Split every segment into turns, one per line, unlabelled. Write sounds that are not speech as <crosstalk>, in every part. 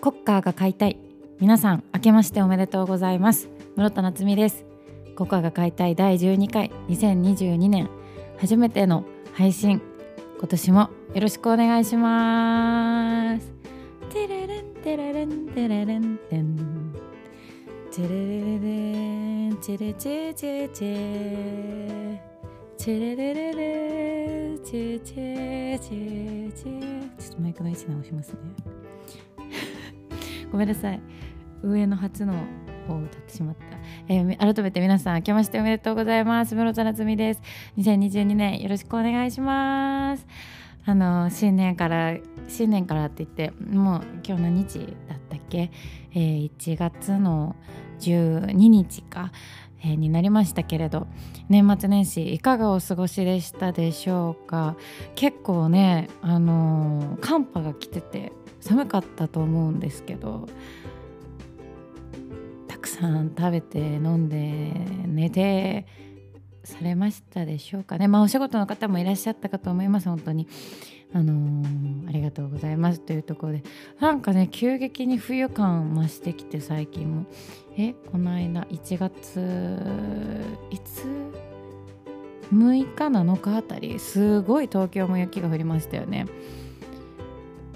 コッカーが買いたい。皆さん明けましておめでとうございます。室田夏実です。コッカーが買いたい第12回2022年。初めての配信。今年もよろしくお願いします。テレレンテレレンテレレンテンチェレレレレンチェレチェチェチェチェレレレレチェチェチェチェちょっとマイクの位置直しますねごめんなさい。上の初のを歌ってしまった、えー、改めて皆さん明けましておめでとうございます。室田夏美です。2022年よろしくお願いします。あの新年から新年からって言ってもう今日何日だったっけ、えー、1月の12日か、になりましたけれど年末年始いかがお過ごしでしたでしょうか？結構ねあのー、寒波が来てて寒かったと思うんですけどたくさん食べて飲んで寝てされましたでしょうかね？まあお仕事の方もいらっしゃったかと思います本当に。あのー、ありがとうございますというところで。なんかね急激に冬感増してきて最近も。えこの間1月いつ？6日7日あたりすごい東京も雪が降りましたよね。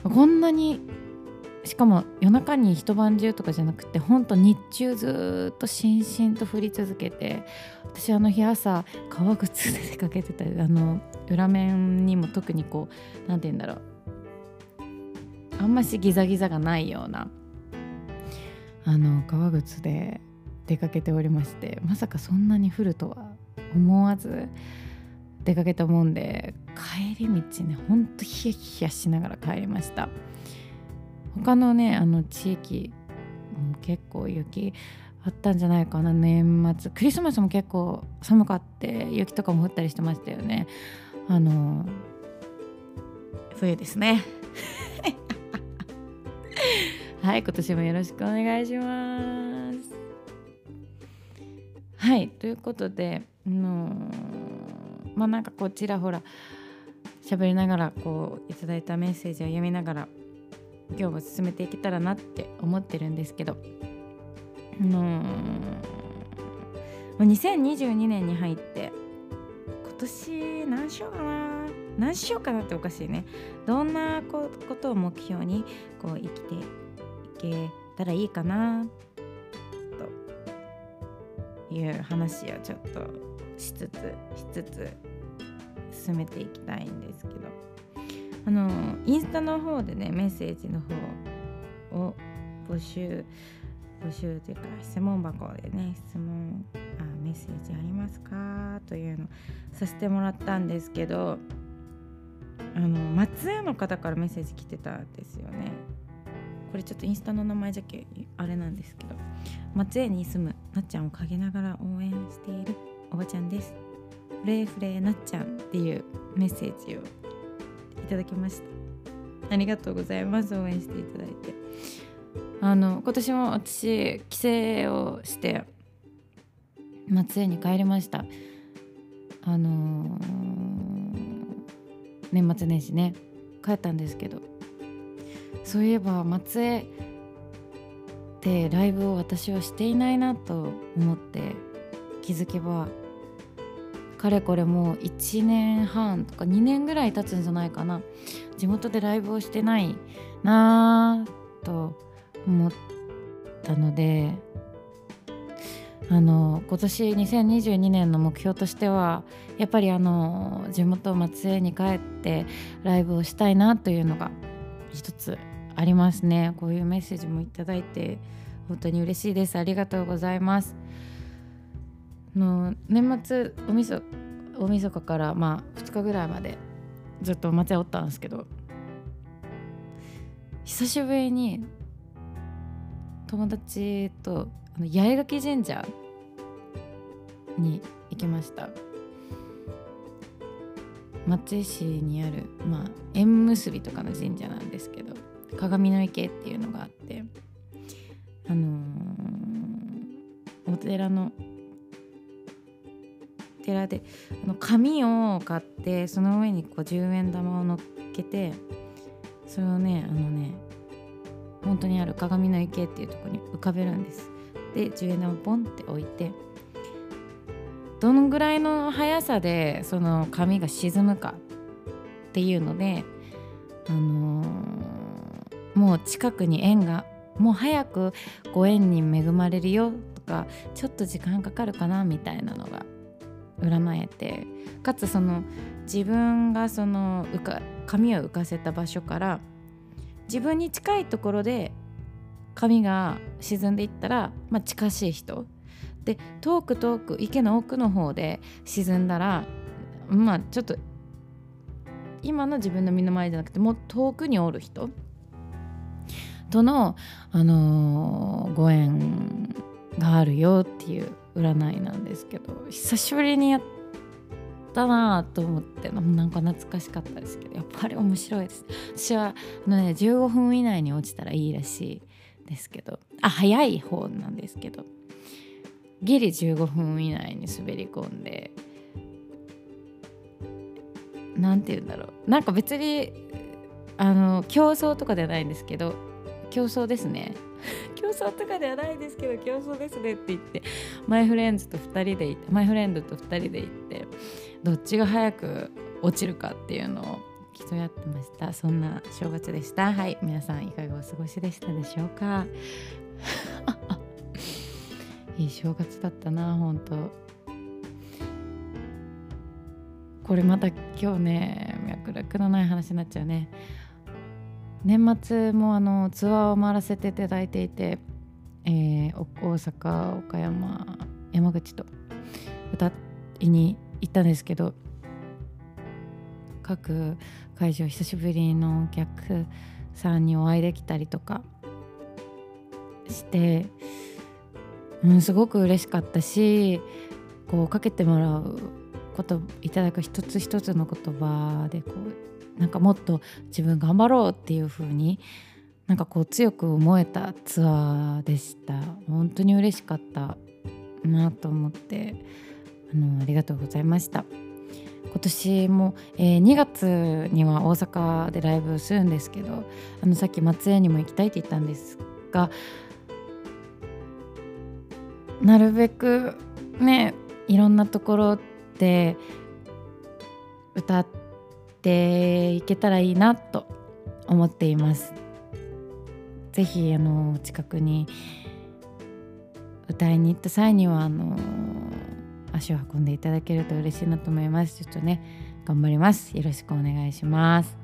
こんなにしかも夜中に一晩中とかじゃなくてほんと日中ずっとしんしんと降り続けて私あの日朝革靴で出かけてたあの裏面にも特にこう何て言うんだろう。あんましギザギザがないようなあの革靴で出かけておりましてまさかそんなに降るとは思わず出かけたもんで帰り道ねほんとヒヤヒヤしながら帰りました。他のねあの地域も結構雪あったんじゃないかな。年末クリスマスも結構寒かって雪とかも降ったりしてましたよね。あの冬ですね。はい今年もよろしくお願いしますはいということであのまあなんかこちらほら喋りながらこういただいたメッセージを読みながら今日も進めていけたらなって思ってるんですけどあの2022年に入って今年何しようかな何しようかなっておかしいね。どんなことを目標にこう生きてけたらいいかなという話をちょっとしつつしつつ進めていきたいんですけど。あのインスタの方でねメッセージの方を募集募集というか質問箱でね質問あメッセージありますかというのさせてもらったんですけどあの松江の方からメッセージ来てたんですよね。これちょっとインスタの名前じゃけあれなんですけど松江に住むなっちゃんを陰ながら応援しているおばちゃんです。フレーフレーなっちゃんっていうメッセージをいただきました。ありがとうございます。応援していただいて。あの今年も私帰省をして松江に帰りました。あのー、年末年始ね帰ったんですけどそういえば松江でライブを私はしていないなと思って気づけばかれこれもう1年半とか2年ぐらい経つんじゃないかな。地元でライブをしてないなぁと思ったのであの今年2022年の目標としてはやっぱりあの地元松江に帰ってライブをしたいなというのが一つ。ありますね。こういうメッセージもいただいて本当に嬉しいです。ありがとうございます。の年末おみそ大晦日からまあ2日ぐらいまでずっと松屋おったんですけど久しぶりに友達とあの八重垣神社に行きました。松江市にある、まあ、縁結びとかの神社なんですけど鏡の池っていうのがあってあのー、お寺の寺であの紙を買ってその上にこう10円玉を乗っけてそれをねあのね本当にある鏡の池っていうとこに浮かべるんです。で10円玉をポンって置いてどのぐらいの速さでその紙が沈むかっていうので、あの、もう近くに円がもう早くご縁に恵まれるよとかちょっと時間かかるかなみたいなのが占えてかつその自分がその浮か紙を浮かせた場所から自分に近いところで紙が沈んでいったら、まあ、近しい人。で遠く遠く池の奥の方で沈んだらまあちょっと今の自分の身の前じゃなくてもう遠くにおる人。との、あのー、ご縁があるよっていう占いなんですけど久しぶりにやったなと思ってなんか懐かしかったですけどやっぱり面白いです。私はあの、ね、15分以内に落ちたらいいらしいですけどあ早い方なんですけどギリ15分以内に滑り込んで何て言うんだろう。なんか別にあの競争とかではないんですけど競争ですね。<laughs> 競争とかではないですけど競争ですねって言ってマイフレンズと2人で行ってマイフレンドと2人で行ってどっちが早く落ちるかっていうのを競い合ってました。そんな正月でした。はい。皆さんいかがお過ごしでしたでしょうか。<laughs> いい正月だったな本当。これまた今日ね脈絡のない話になっちゃうね。年末もあのツアーを回らせていただいていて、えー、大阪岡山山口と歌いに行ったんですけど各会場久しぶりのお客さんにお会いできたりとかしてうん、すごく嬉しかったしこうかけてもらうこといただく一つ一つの言葉でこうなんかもっと自分頑張ろうっていう風になんかこう強く思えたツアーでした。本当に嬉しかったなと思ってあのありがとうございました。今年も、えー、2月には大阪でライブするんですけどあのさっき松江にも行きたいって言ったんですがなるべくねいろんなところで歌ってっていけたらいいなと思っています。ぜひあの近くに歌いに行った際にはあの足を運んでいただけると嬉しいなと思います。ちょっとね頑張ります。よろしくお願いします。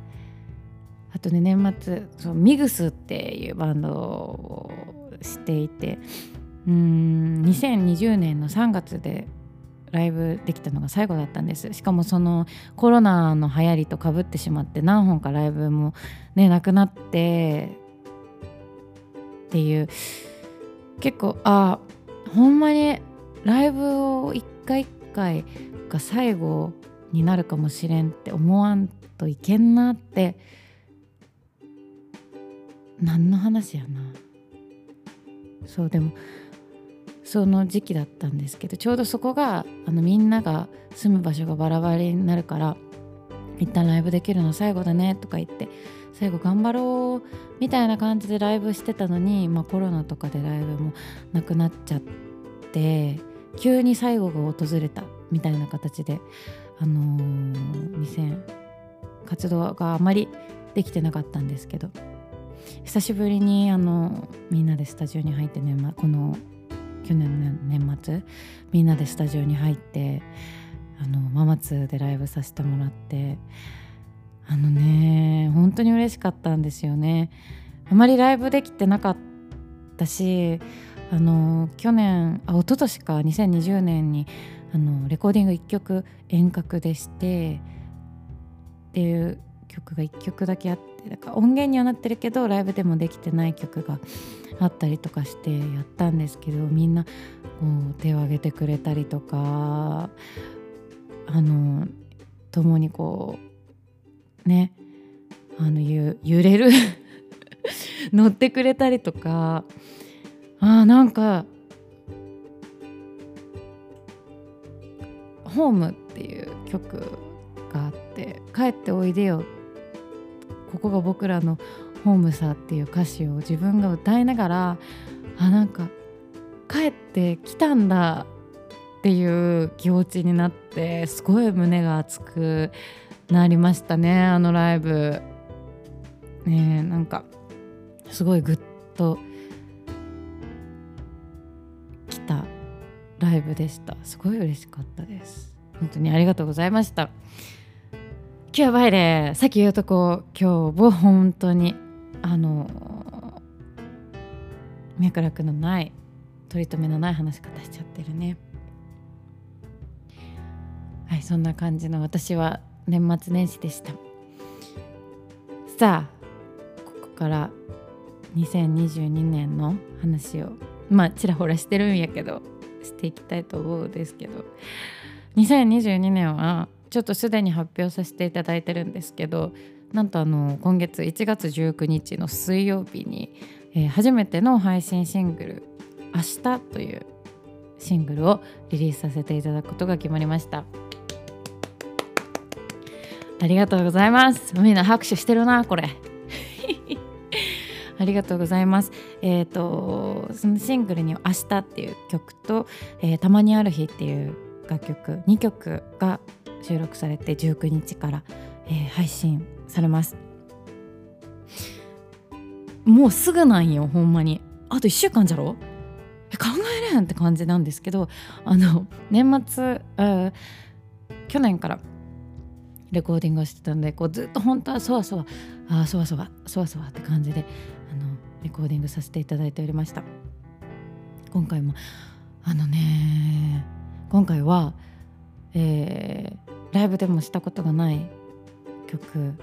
あとね年末そうミグスっていうバンドをしていてうん2020年の3月でライブできたのが最後だったんです。しかもそのコロナの流行りとかぶってしまって何本かライブもねなくなってっていう。結構あほんまにライブを一回一回が最後になるかもしれんって思わんといけんなって何の話やな。そうでもその時期だったんですけどちょうどそこがあのみんなが住む場所がバラバラになるから一旦ライブできるの最後だねとか言って最後頑張ろうみたいな感じでライブしてたのに、まあ、コロナとかでライブもなくなっちゃって急に最後が訪れたみたいな形であのー、2000活動があまりできてなかったんですけど久しぶりにあのみんなでスタジオに入ってね、ま、この去年の年末みんなでスタジオに入ってあのママツでライブさせてもらってあのね本当に嬉しかったんですよね。あまりライブできてなかったしあの去年あ一昨年か2020年にあのレコーディング1曲遠隔でしてっていう曲が1曲だけあってだから音源にはなってるけどライブでもできてない曲があったりとかしてやったんですけどみんなこう手を挙げてくれたりとかあの共にこうねあの揺れる <laughs> 乗ってくれたりとかあなんか「ホーム」っていう曲があって「帰っておいでよ」ここが僕らのホームさ」っていう歌詞を自分が歌いながらあなんか帰ってきたんだっていう気持ちになってすごい胸が熱くなりましたねあのライブ。ねなんかすごいグッときたライブでした。すごい嬉しかったです。本当にありがとうございました。今日やばいねさっき言うとこ今日も本当にあの脈絡のない取り留めのない話し方しちゃってるね。はいそんな感じの私は年末年始でした。さあここから2022年の話をまあちらほらしてるんやけどしていきたいと思うんですけど。2022年はちょっとすでに発表させていただいてるんですけどなんとあの今月1月19日の水曜日に、えー、初めての配信シングル「明日」というシングルをリリースさせていただくことが決まりました。ありがとうございます。みんな拍手してるなこれ。<laughs> ありがとうございます。えっ、ー、とそのシングルに「明日」っていう曲と「えー、たまにある日」っていう楽曲2曲が収録されて19日から、えー、配信されます。もうすぐなんよほんまに。あと1週間じゃろ？考えれんって感じなんですけどあの年末去年からレコーディングをしてたんでこうずっと本当はそわそわあそわそわそわそわって感じであのレコーディングさせていただいておりました今回もあのね今回は、えー、ライブでもしたことがない曲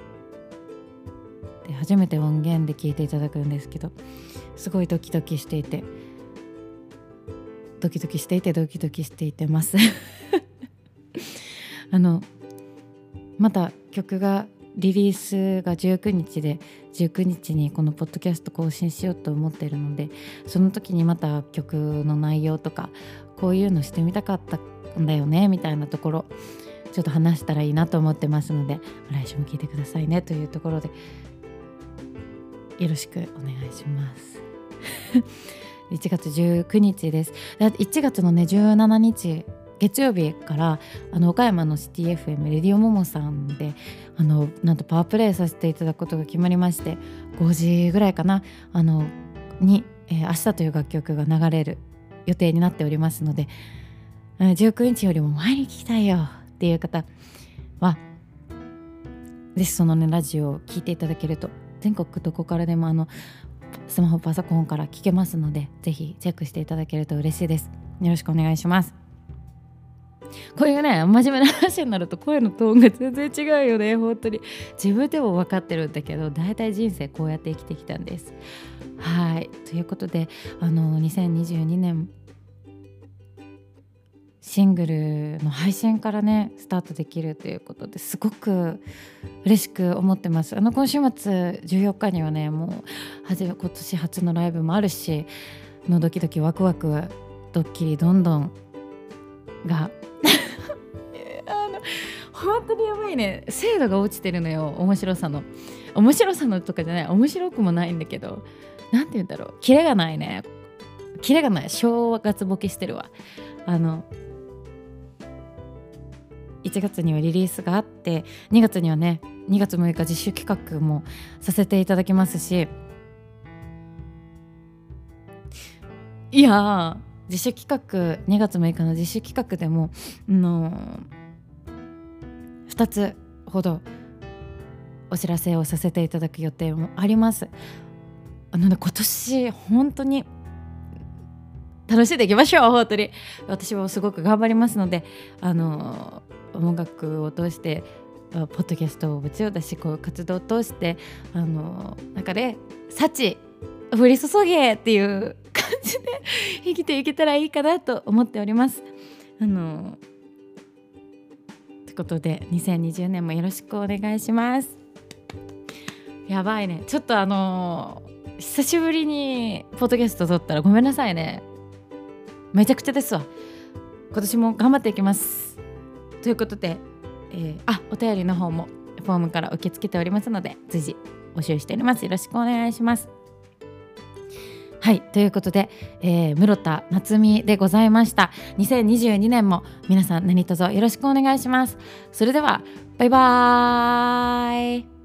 で初めて音源で聴いていただくんですけどすごいドキドキしていてドキドキしていてドキドキしていてます。<laughs> あのまた曲がリリースが19日で19日にこのポッドキャスト更新しようと思ってるのでその時にまた曲の内容とかこういうのしてみたかったんだよねみたいなところちょっと話したらいいなと思ってますので来週も聞いてくださいねというところでよろしくお願いします。<laughs> 1月19日です。1月のね17日月曜日からあの岡山のシティ FM レディオモモさんであのなんとパワープレイさせていただくことが決まりまして5時ぐらいかなあのに、えー、明日という楽曲が流れる予定になっておりますので19日よりも前に聞きたいよっていう方はぜひそのねラジオを聴いていただけると全国どこからでもあのスマホパソコンから聞けますのでぜひチェックしていただけると嬉しいです。よろしくお願いします。こういうね真面目な話になると声のトーンが全然違うよね。本当に。自分でも分かってるんだけど大体人生こうやって生きてきたんです。はい。ということであの2022年シングルの配信からねスタートできるということですごく嬉しく思ってます。あの今週末14日にはねもう今年初のライブもあるしのドキドキワクワクドッキリどんどんが <laughs> あの本当にやばいね。精度が落ちてるのよ。面白さの。面白さのとかじゃない。面白くもないんだけど。何て言うんだろう。キレがないね。キレがない。正月ボケしてるわ。あの1月にはリリースがあって2月にはね2月6日実習企画もさせていただきますしいや自主企画2月6日の自主企画でも、の2つほどお知らせをさせていただく予定もあります。あのね今年本当に楽しんでいきましょう本当に私もすごく頑張りますのであの音楽を通してポッドキャストをもちろんだしこういう活動を通してあのなんかね幸降り注げっていう感じで生きていけたらいいかなと思っております。あのということで2020年もよろしくお願いします。やばいねちょっとあの久しぶりにポッドキャスト撮ったらごめんなさいねめちゃくちゃですわ今年も頑張っていきますということで、えー、あお便りの方もフォームから受け付けておりますので随時募集しております。よろしくお願いします。はいということで、えー、室田夏美でございました。2022年も皆さん何卒よろしくお願いします。それではバイバーイ。